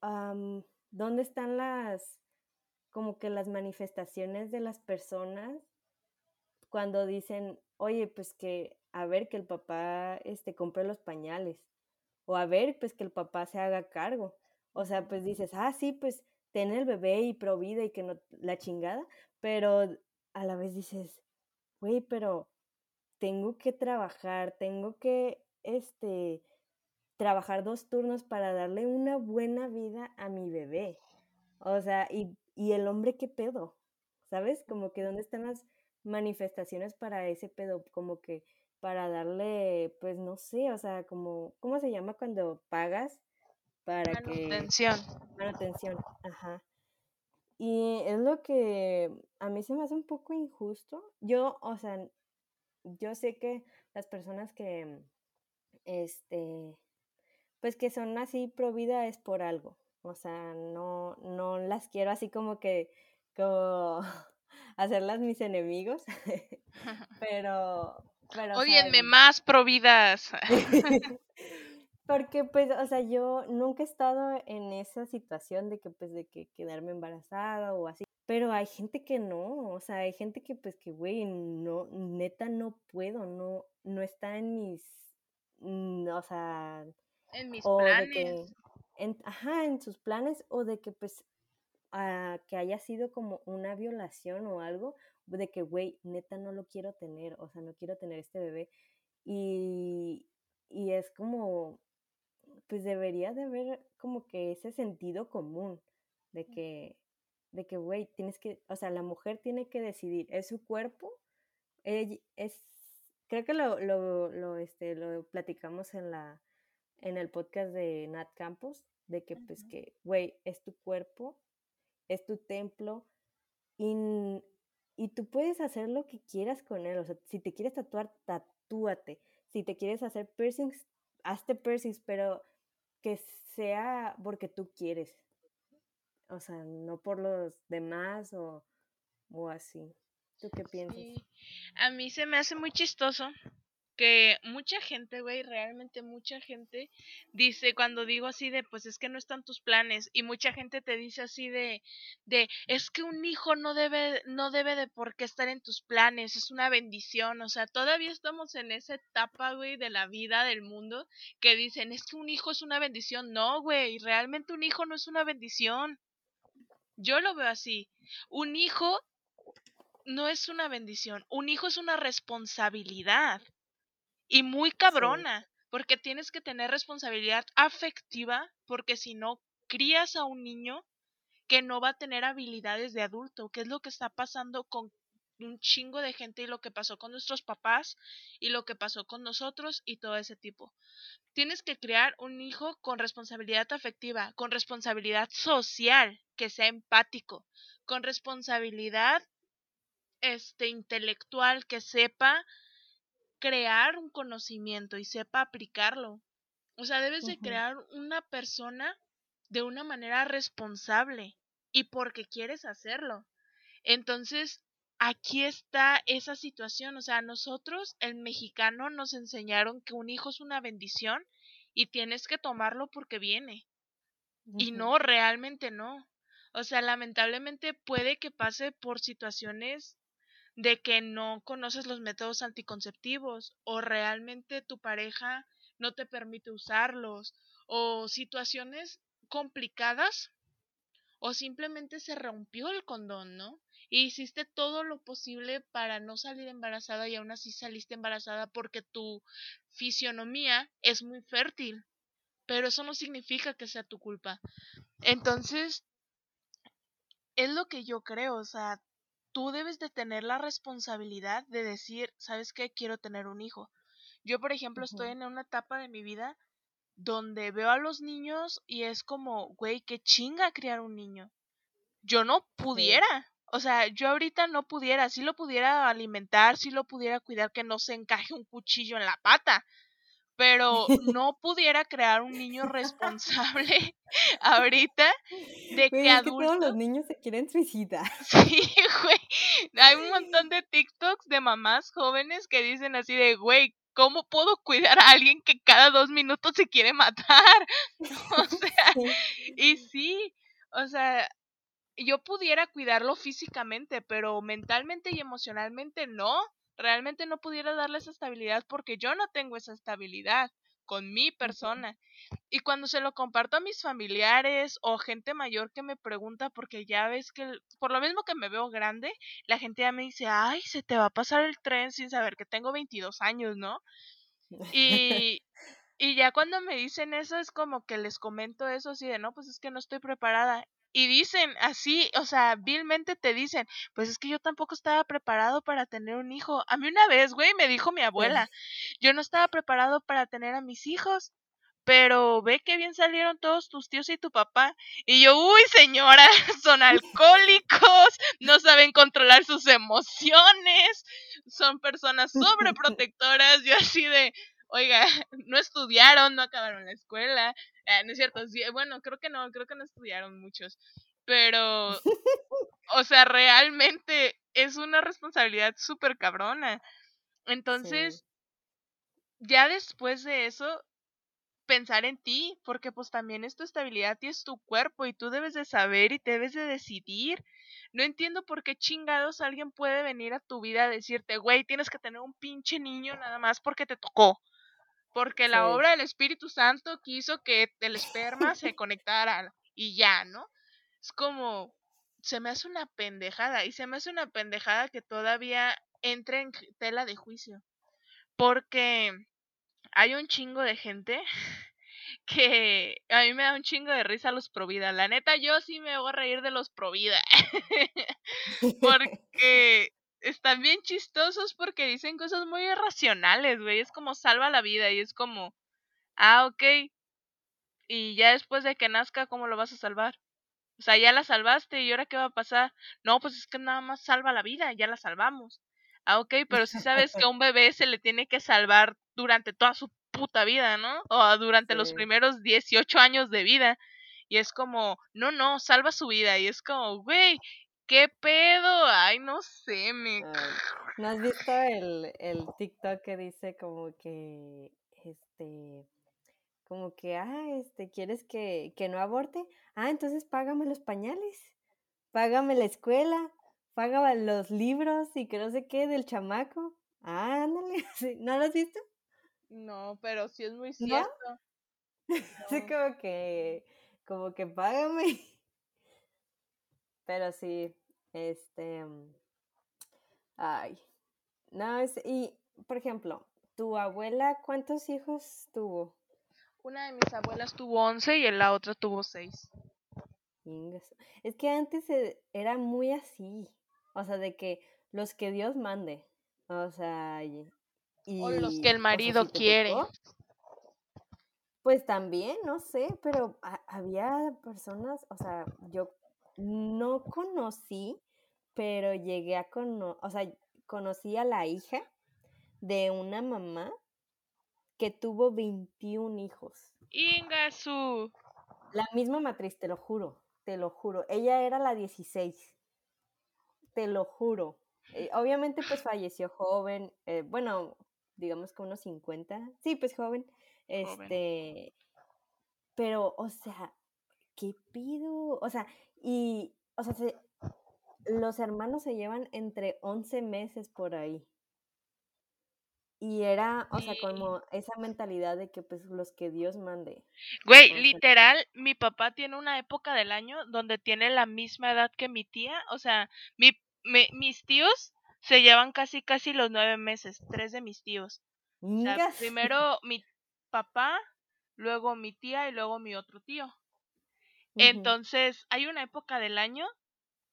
¿dónde están las, como que las manifestaciones de las personas cuando dicen, oye, pues que, a ver, que el papá, este, compre los pañales? o a ver, pues que el papá se haga cargo. O sea, pues dices, ah, sí, pues ten el bebé y provida y que no la chingada, pero a la vez dices, güey, pero tengo que trabajar, tengo que, este, trabajar dos turnos para darle una buena vida a mi bebé. O sea, y, y el hombre, ¿qué pedo? ¿Sabes? Como que dónde están las manifestaciones para ese pedo, como que para darle, pues no sé, o sea, como, ¿cómo se llama cuando pagas para Manutención. que... Manutención. ajá. Y es lo que a mí se me hace un poco injusto. Yo, o sea, yo sé que las personas que, este, pues que son así pro vida es por algo. O sea, no, no las quiero así como que, como [LAUGHS] hacerlas mis enemigos. [LAUGHS] [LAUGHS] pero, Óyenme más providas. Porque pues, o sea, yo nunca he estado en esa situación de que pues de que quedarme embarazada o así. Pero hay gente que no, o sea, hay gente que pues que, güey, no, neta no puedo, no, no está en mis, mm, o sea... En mis planes. ajá, en sus planes o de que pues que haya sido como una violación o algo, de que, güey, neta no lo quiero tener, o sea, no quiero tener este bebé. Y, y es como, pues debería de haber como que ese sentido común de que, de que, güey, tienes que, o sea, la mujer tiene que decidir, es su cuerpo, es, creo que lo, lo, lo, este, lo platicamos en la, en el podcast de Nat Campos, de que, pues, que, güey, es tu cuerpo, es tu templo, y y tú puedes hacer lo que quieras con él. O sea, si te quieres tatuar, tatúate. Si te quieres hacer piercings, hazte piercings, pero que sea porque tú quieres. O sea, no por los demás o, o así. ¿Tú qué piensas? A mí se me hace muy chistoso que mucha gente, güey, realmente mucha gente dice cuando digo así de, pues es que no están tus planes y mucha gente te dice así de, de, es que un hijo no debe, no debe de por qué estar en tus planes, es una bendición, o sea, todavía estamos en esa etapa, güey, de la vida, del mundo, que dicen, es que un hijo es una bendición, no, güey, realmente un hijo no es una bendición. Yo lo veo así. Un hijo no es una bendición, un hijo es una responsabilidad y muy cabrona, porque tienes que tener responsabilidad afectiva, porque si no, crías a un niño que no va a tener habilidades de adulto, que es lo que está pasando con un chingo de gente y lo que pasó con nuestros papás y lo que pasó con nosotros y todo ese tipo. Tienes que crear un hijo con responsabilidad afectiva, con responsabilidad social, que sea empático, con responsabilidad este intelectual, que sepa crear un conocimiento y sepa aplicarlo. O sea, debes de crear una persona de una manera responsable y porque quieres hacerlo. Entonces, aquí está esa situación. O sea, nosotros, el mexicano, nos enseñaron que un hijo es una bendición y tienes que tomarlo porque viene. Y no, realmente no. O sea, lamentablemente puede que pase por situaciones de que no conoces los métodos anticonceptivos o realmente tu pareja no te permite usarlos o situaciones complicadas o simplemente se rompió el condón, ¿no? Y hiciste todo lo posible para no salir embarazada y aún así saliste embarazada porque tu fisionomía es muy fértil. Pero eso no significa que sea tu culpa. Entonces, es lo que yo creo, o sea, tú debes de tener la responsabilidad de decir, ¿sabes qué? Quiero tener un hijo. Yo, por ejemplo, estoy en una etapa de mi vida donde veo a los niños y es como, güey, qué chinga criar un niño. Yo no pudiera. O sea, yo ahorita no pudiera, si lo pudiera alimentar, si lo pudiera cuidar que no se encaje un cuchillo en la pata, pero [LAUGHS] no pudiera crear un niño responsable [LAUGHS] ahorita de que adultos. todos los niños se quieren suicidar. [LAUGHS] Sí, güey. Hay un montón de TikToks de mamás jóvenes que dicen así de, güey, ¿cómo puedo cuidar a alguien que cada dos minutos se quiere matar? O sea, y sí, o sea, yo pudiera cuidarlo físicamente, pero mentalmente y emocionalmente no. Realmente no pudiera darle esa estabilidad porque yo no tengo esa estabilidad con mi persona. Y cuando se lo comparto a mis familiares o gente mayor que me pregunta, porque ya ves que, por lo mismo que me veo grande, la gente ya me dice, ay, se te va a pasar el tren sin saber que tengo 22 años, ¿no? [LAUGHS] Y, y ya cuando me dicen eso es como que les comento eso así de, no, pues es que no estoy preparada y dicen así, o sea, vilmente te dicen, pues es que yo tampoco estaba preparado para tener un hijo. A mí una vez, güey, me dijo mi abuela, yo no estaba preparado para tener a mis hijos, pero ve que bien salieron todos tus tíos y tu papá. Y yo, uy, señora, [LAUGHS] son alcohólicos, no saben controlar sus emociones, son personas [LAUGHS] sobreprotectoras. Yo así de, oiga, [LAUGHS] no estudiaron, no acabaron la escuela, Ah, no es cierto, bueno, creo que no, creo que no estudiaron muchos, pero, o sea, realmente es una responsabilidad súper cabrona. Entonces, ya después de eso, pensar en ti, porque pues también es tu estabilidad y es tu cuerpo y tú debes de saber y debes de decidir. No entiendo por qué chingados alguien puede venir a tu vida a decirte, güey, tienes que tener un pinche niño nada más porque te tocó porque la obra del Espíritu Santo quiso que el esperma se [LAUGHS] conectara y ya, ¿no? Es como, se me hace una pendejada y se me hace una pendejada que todavía entre en tela de juicio, porque hay un chingo de gente [LAUGHS] que a mí me da un chingo de risa los Provida. La neta, yo sí me voy a reír de los Provida. [LAUGHS] porque están bien chistosos porque dicen cosas muy irracionales, güey. Es como salva la vida y es como, ah, ok. Y ya después de que nazca, ¿cómo lo vas a salvar? O sea, ya la salvaste y ahora qué va a pasar? No, pues es que nada más salva la vida, ya la salvamos. Ah, ok, pero si sabes que a un bebé se le tiene que salvar durante toda su puta vida, ¿no? O [LAUGHS] durante los primeros 18 años de vida. Y es como, no, no, salva su vida. Y es como, güey, ¿Qué pedo? Ay, no sé, me... ¿No has visto el, el TikTok que dice como que, este, como que, ah, este, ¿quieres que, que no aborte? Ah, entonces págame los pañales, págame la escuela, págame los libros y que no sé qué del chamaco. Ah, ándale, [LAUGHS] ¿no lo has visto? No, pero sí es muy cierto. [LAUGHS] Sí, como que, como que págame. Pero sí, este, mm, ay, no, es, y, por ejemplo, ¿tu abuela cuántos hijos tuvo? Una de mis abuelas tuvo once y la otra tuvo seis. Es que antes era muy así, o sea, de que los que Dios mande, o sea, y, o los que el marido quiere. pues también, no sé, pero había personas, o sea, yo no conocí, pero llegué a conocer, o sea, conocí a la hija de una mamá que tuvo 21 hijos. Ingasu. La misma matriz, te lo juro, te lo juro. Ella era la 16. Te lo juro. Eh, obviamente pues falleció joven, eh, bueno, digamos que unos 50. Sí, pues joven. Este, pero, o sea, ¿qué pido? O sea, y, o sea, los hermanos se llevan entre 11 meses por ahí. Y era, o sea, como esa mentalidad de que pues los que Dios mande. Güey, literal, mi papá tiene una época del año donde tiene la misma edad que mi tía. O sea, mi, mi- mis tíos se llevan casi casi los nueve meses, tres de mis tíos. O sea, primero mi papá, luego mi tía y luego mi otro tío. Entonces, hay una época del año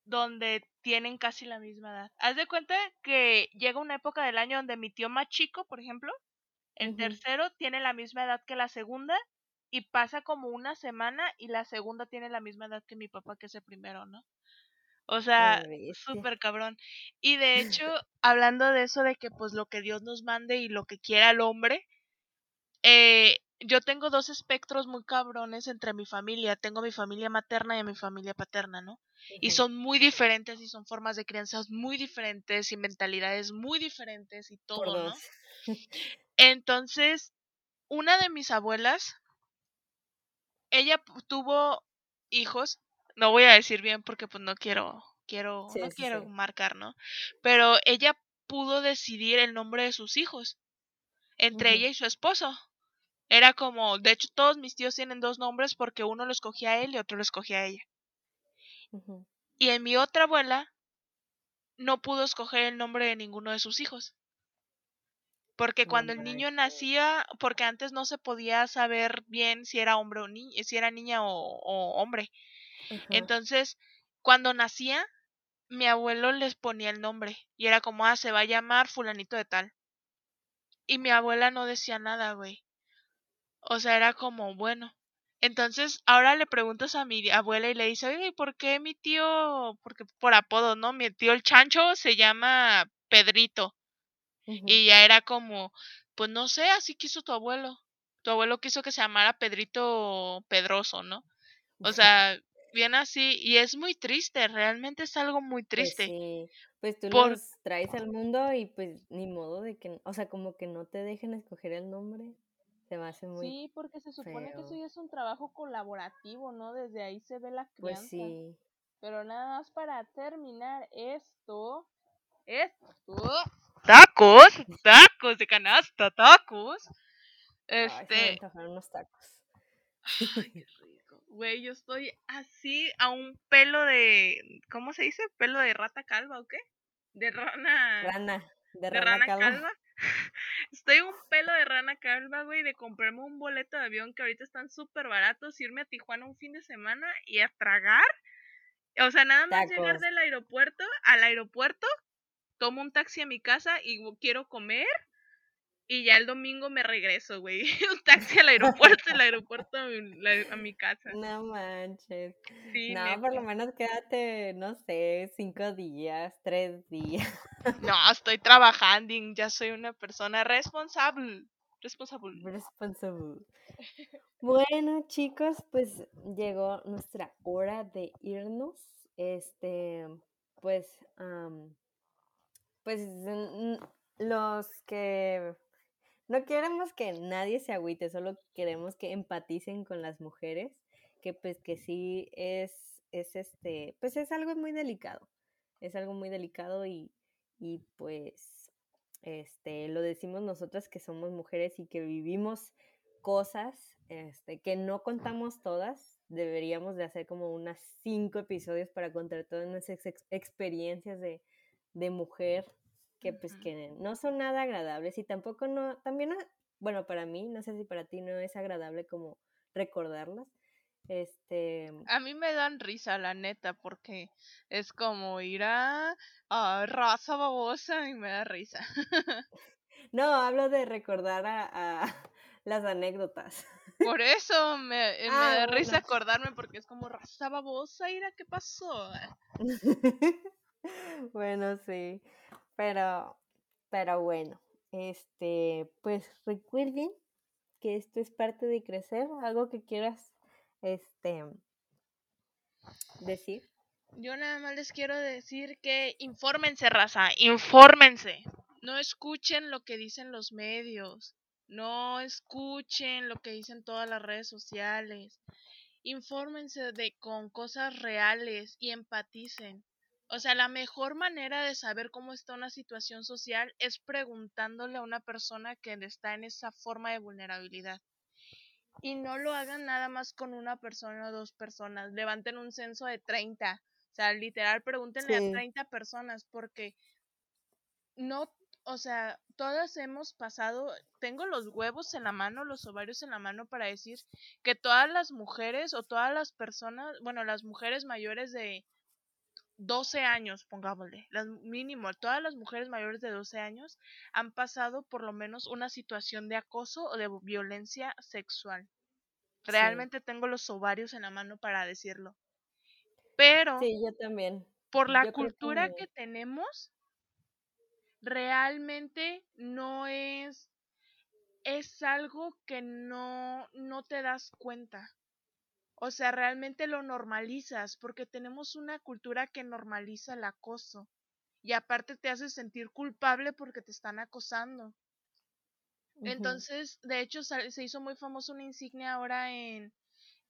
donde tienen casi la misma edad. Haz de cuenta que llega una época del año donde mi tío más chico, por ejemplo, el tercero tiene la misma edad que la segunda y pasa como una semana y la segunda tiene la misma edad que mi papá, que es el primero, ¿no? O sea, súper cabrón. Y de [LAUGHS] hecho, hablando de eso de que pues lo que Dios nos mande y lo que quiera el hombre, eh, yo tengo dos espectros muy cabrones entre mi familia. Tengo mi familia materna y mi familia paterna, ¿no? Y son muy diferentes y son formas de crianzas muy diferentes y mentalidades muy diferentes y todo, ¿no? Entonces, una de mis abuelas, ella tuvo hijos, no voy a decir bien porque pues no quiero, quiero, Sí, no sí, quiero sí. marcar, ¿no? Pero ella pudo decidir el nombre de sus hijos entre ella y su esposo. Era como, de hecho todos mis tíos tienen dos nombres porque uno lo escogía a él y otro lo escogía a ella. Y en mi otra abuela no pudo escoger el nombre de ninguno de sus hijos. Porque cuando el niño nacía, porque antes no se podía saber bien si era hombre o niña, si era niña o, o hombre. Entonces, cuando nacía, mi abuelo les ponía el nombre y era como, ah, se va a llamar fulanito de tal. Y mi abuela no decía nada, güey. O sea, era como, bueno. Entonces, ahora le preguntas a mi abuela y le dice, oye, ¿y ¿por qué mi tío, porque por apodo, ¿no? Mi tío el chancho se llama Pedrito. Y ya era como, pues no sé, así quiso tu abuelo. Tu abuelo quiso que se llamara Pedrito Pedroso, ¿no? O [LAUGHS] sea, bien así. Y es muy triste, realmente es algo muy Pues triste. sí, pues tú Por, los traes al mundo y pues ni modo de que, o sea, como que no te dejen escoger el nombre, se me hace muy Sí, porque se supone que eso ya es un trabajo colaborativo, ¿no? Desde ahí se ve la Pues crianza. sí. Pero nada más para terminar esto, esto, tacos, tacos de canasta, tacos. Ay, me Este, antojaron unos tacos. ay, qué [LAUGHS] rico. Güey, yo estoy así a un pelo de, ¿cómo se dice? ¿Pelo de rata calva o qué? De rana, Rana, de de rana rana calva. calva. [LAUGHS] Estoy un pelo de rana calva, güey, de comprarme un boleto de avión que ahorita están súper baratos, irme a Tijuana un fin de semana y a tragar. O sea, nada más llegar del aeropuerto al aeropuerto, tomo un taxi a mi casa y quiero comer y ya el domingo me regreso, güey. [LAUGHS] un taxi al aeropuerto, el aeropuerto a mi, la- a mi casa. No manches. Sí, No, por lo menos quédate, no sé, cinco días, tres días. No, estoy trabajando, y ya soy una persona responsable. Responsable. Responsible. Bueno, chicos, pues llegó nuestra hora de irnos. Este, pues, am, pues los que no queremos que nadie se agüite, solo queremos que empaticen con las mujeres, que pues que sí es, es este, pues es algo muy delicado, es algo muy delicado y, y pues este, lo decimos nosotras que somos mujeres y que vivimos cosas este, que no contamos todas, deberíamos de hacer como unas cinco episodios para contar todas nuestras ex- experiencias de, de mujer que pues que no son nada agradables y tampoco no, también, no- bueno, para mí, no sé si para ti no es agradable como recordarlas. Este, A mí me dan risa, la neta, porque es como ir a, a raza babosa y me da risa. [LAUGHS] no, hablo de recordar a, a [LAUGHS] las anécdotas. Por eso me, me Ah, da risa acordarme porque es como raza babosa, ira, ¿qué pasó? [LAUGHS] bueno, sí, pero, pero bueno, este, pues recuerden que esto es parte de crecer, algo que quieras, este, decir. Yo nada más les quiero decir que infórmense, raza, infórmense. No escuchen lo que dicen los medios. No escuchen lo que dicen todas las redes sociales. Infórmense de con cosas reales y empaticen. O sea, la mejor manera de saber cómo está una situación social es preguntándole a una persona que está en esa forma de vulnerabilidad. Y no lo hagan nada más con una persona o dos personas. Levanten un censo de 30. O sea, literal, pregúntenle a 30 personas porque no, o sea, todas hemos pasado, tengo los huevos en la mano, los ovarios en la mano para decir que todas las mujeres o todas las personas, bueno, las mujeres mayores de 12 años, pongámosle, las mínimo, todas las mujeres mayores de 12 años han pasado por lo menos una situación de acoso o de violencia sexual. Realmente tengo los ovarios en la mano para decirlo. Pero Sí, yo también. por la cultura que tenemos, realmente no es es algo que no no te das cuenta. O sea, realmente lo normalizas porque tenemos una cultura que normaliza el acoso y aparte te hace sentir culpable porque te están acosando. Entonces, de hecho, se hizo muy famoso una insignia ahora en,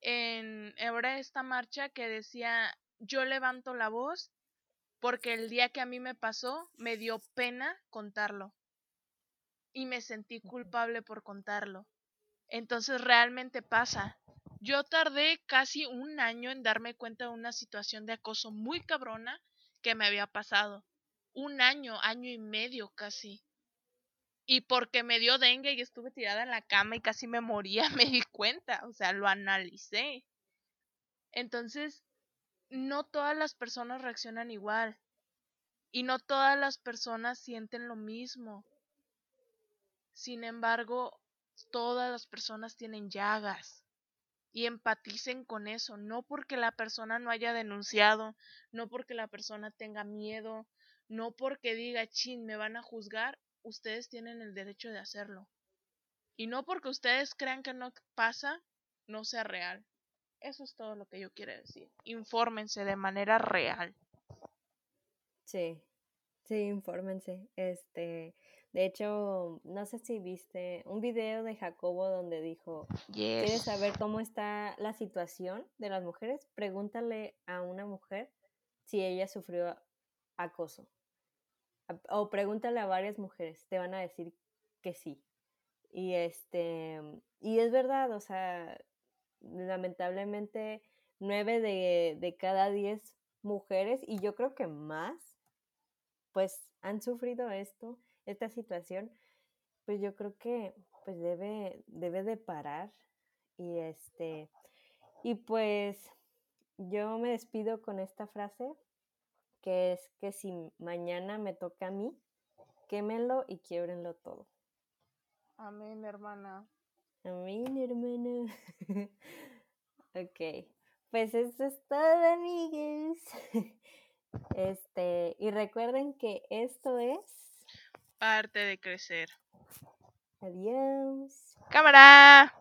en ahora esta marcha que decía yo levanto la voz porque el día que a mí me pasó me dio pena contarlo y me sentí culpable por contarlo. Entonces realmente pasa. Yo tardé casi un año en darme cuenta de una situación de acoso muy cabrona que me había pasado. Un año, año y medio casi. Y porque me dio dengue y estuve tirada en la cama y casi me moría, [LAUGHS] me di cuenta, o sea, lo analicé. Entonces, no todas las personas reaccionan igual. Y no todas las personas sienten lo mismo. Sin embargo, todas las personas tienen llagas y empaticen con eso, no porque la persona no haya denunciado, no porque la persona tenga miedo, no porque diga, chin, me van a juzgar, ustedes tienen el derecho de hacerlo. Y no porque ustedes crean que no pasa, no sea real. Eso es todo lo que yo quiero decir. Infórmense de manera real. Sí, sí, infórmense. Este, de hecho, no sé si viste un video de Jacobo donde dijo, ¿quieres saber cómo está la situación de las mujeres? Pregúntale a una mujer si ella sufrió acoso. O pregúntale a varias mujeres, te van a decir que sí. Y este, y es verdad, o sea, lamentablemente nueve de, de cada diez mujeres, y yo creo que más, pues han sufrido esto esta situación, pues yo creo que pues debe, debe de parar. Y este, y pues yo me despido con esta frase, que es que si mañana me toca a mí, quémenlo y quiebrenlo todo. Amén, hermana. Amén, hermana. [LAUGHS] ok, pues eso es todo, amigues. [LAUGHS] Este, y recuerden que esto es parte de crecer. Adiós. Cámara.